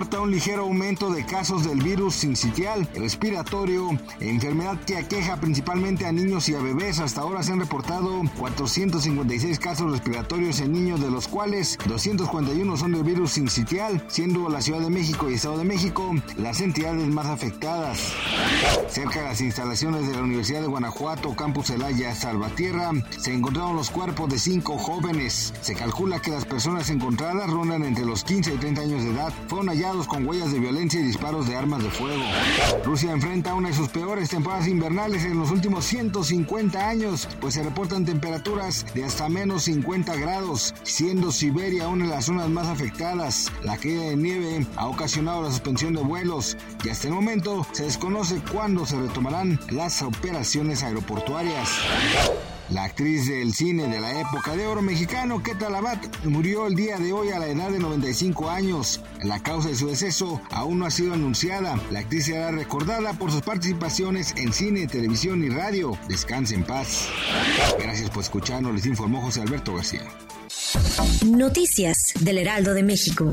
Reporta un ligero aumento de casos del virus sincitial respiratorio, enfermedad que aqueja principalmente a niños y a bebés. Hasta ahora se han reportado 456 casos respiratorios en niños, de los cuales 241 son del virus sincitial, siendo la Ciudad de México y Estado de México las entidades más afectadas. Cerca de las instalaciones de la Universidad de Guanajuato, Campus Celaya, Salvatierra, se encontraron los cuerpos de cinco jóvenes. Se calcula que las personas encontradas rondan entre los 15 y 30 años de edad fueron con huellas de violencia y disparos de armas de fuego. Rusia enfrenta una de sus peores temporadas invernales en los últimos 150 años, pues se reportan temperaturas de hasta menos 50 grados, siendo Siberia una de las zonas más afectadas. La caída de nieve ha ocasionado la suspensión de vuelos y hasta el momento se desconoce cuándo se retomarán las operaciones aeroportuarias. La actriz del cine de la época de oro mexicano, Keta Labat, murió el día de hoy a la edad de 95 años. La causa de su deceso aún no ha sido anunciada. La actriz será recordada por sus participaciones en cine, televisión y radio. Descanse en paz. Gracias por escucharnos, les informó José Alberto García. Noticias del Heraldo de México.